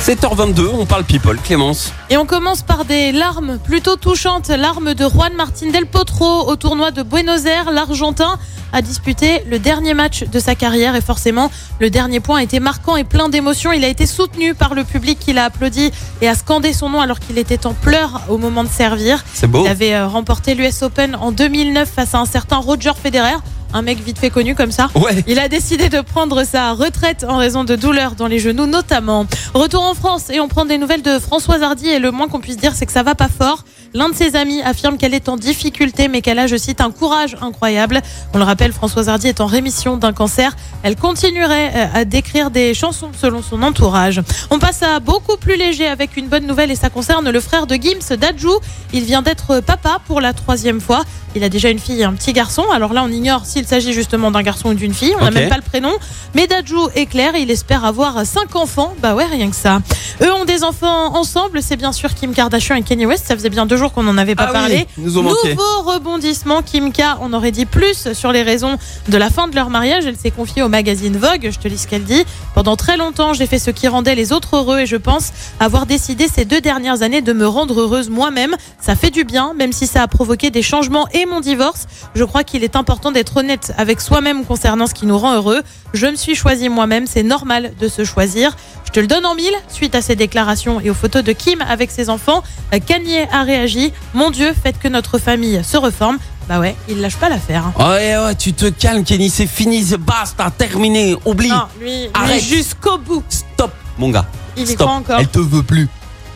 7h22, on parle people, Clémence. Et on commence par des larmes plutôt touchantes. Larmes de Juan Martín del Potro au tournoi de Buenos Aires. L'Argentin a disputé le dernier match de sa carrière et forcément le dernier point a été marquant et plein d'émotions. Il a été soutenu par le public qui l'a applaudi et a scandé son nom alors qu'il était en pleurs au moment de servir. C'est beau. Il avait euh, remporté l'US Open en 2009 face à un certain Roger Federer. Un mec vite fait connu comme ça. Ouais. Il a décidé de prendre sa retraite en raison de douleurs dans les genoux notamment. Retour en France et on prend des nouvelles de Françoise Hardy et le moins qu'on puisse dire c'est que ça va pas fort. L'un de ses amis affirme qu'elle est en difficulté mais qu'elle a, je cite, un courage incroyable. On le rappelle, Françoise Hardy est en rémission d'un cancer. Elle continuerait euh, à décrire des chansons selon son entourage. On passe à beaucoup plus léger avec une bonne nouvelle et ça concerne le frère de Gims, Dadju. Il vient d'être papa pour la troisième fois. Il a déjà une fille et un petit garçon. Alors là, on ignore s'il s'agit justement d'un garçon ou d'une fille. On n'a même pas le prénom. Mais Dadju est clair, il espère avoir cinq enfants. Bah ouais, rien que ça. Eux ont des enfants ensemble. C'est bien sûr Kim Kardashian et Kanye West. Ça faisait bien deux jours qu'on n'en avait pas Ah parlé. nous. Nouveau rebondissement. Kim K, on aurait dit plus sur les raisons de la fin de leur mariage. Elle s'est confiée au magazine Vogue. Je te lis ce qu'elle dit. Pendant très longtemps, j'ai fait ce qui rendait les autres heureux et je pense avoir décidé ces deux dernières années de me rendre heureuse moi-même. Ça fait du bien, même si ça a provoqué des changements et mon divorce. Je crois qu'il est important d'être honnête avec soi-même concernant ce qui nous rend heureux. Je me suis choisi moi-même, c'est normal de se choisir. Je te le donne en mille. Suite à ces déclarations et aux photos de Kim avec ses enfants, Kanye a réagi. Mon Dieu, faites que notre famille se reforme. Bah ouais, il lâche pas l'affaire. hein. Ouais, ouais, tu te calmes, Kenny, c'est fini, c'est basta, terminé, oublie. Non, lui, Arrête. jusqu'au bout. Stop, mon gars. Il y Stop. croit encore. Elle te veut plus.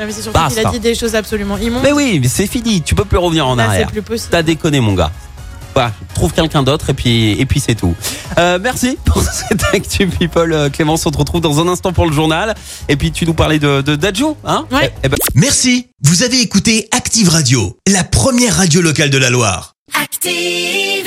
Non, mais c'est surtout qu'il a dit des choses absolument immondes. Mais oui, mais c'est fini, tu peux plus revenir en Là, c'est arrière. plus possible. T'as déconné, mon gars. Voilà, trouve quelqu'un d'autre et puis et puis c'est tout. Euh, merci pour cette actu people, euh, Clémence. On te retrouve dans un instant pour le journal. Et puis tu nous parlais de, de Dadju, hein? Ouais. Eh- eh ben, Merci, vous avez écouté Active Radio, la première radio locale de la Loire. Active.